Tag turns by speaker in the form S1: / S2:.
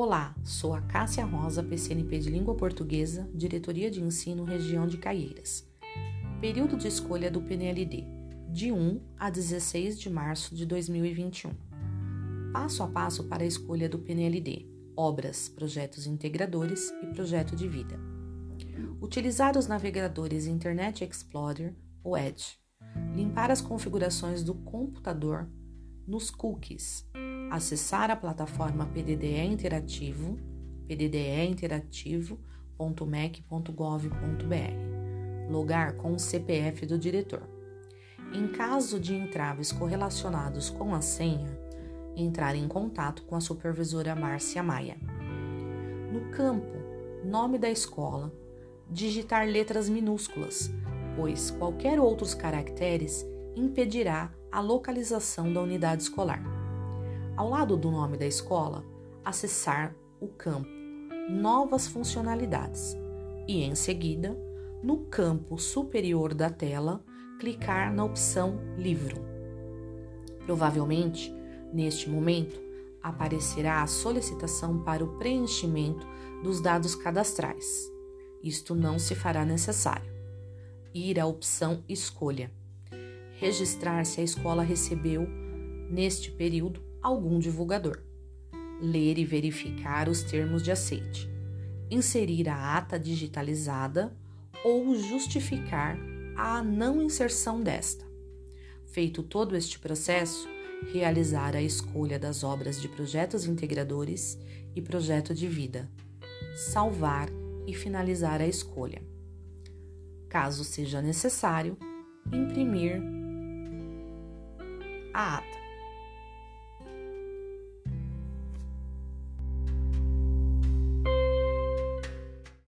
S1: Olá, sou a Cássia Rosa, PCNP de Língua Portuguesa, Diretoria de Ensino, Região de Caieiras. Período de escolha do PNLD, de 1 a 16 de março de 2021. Passo a passo para a escolha do PNLD: obras, projetos integradores e projeto de vida. Utilizar os navegadores Internet Explorer ou Edge. Limpar as configurações do computador nos cookies acessar a plataforma PDDE Interativo, pddeinterativo.mec.gov.br, logar com o CPF do diretor. Em caso de entraves correlacionados com a senha, entrar em contato com a supervisora Márcia Maia. No campo Nome da escola, digitar letras minúsculas, pois qualquer outros caracteres impedirá a localização da unidade escolar. Ao lado do nome da escola, acessar o campo Novas funcionalidades e, em seguida, no campo superior da tela, clicar na opção Livro. Provavelmente, neste momento, aparecerá a solicitação para o preenchimento dos dados cadastrais. Isto não se fará necessário. Ir à opção Escolha. Registrar se a escola recebeu, neste período, algum divulgador. Ler e verificar os termos de aceite. Inserir a ata digitalizada ou justificar a não inserção desta. Feito todo este processo, realizar a escolha das obras de projetos integradores e projeto de vida, salvar e finalizar a escolha. Caso seja necessário, imprimir a ata.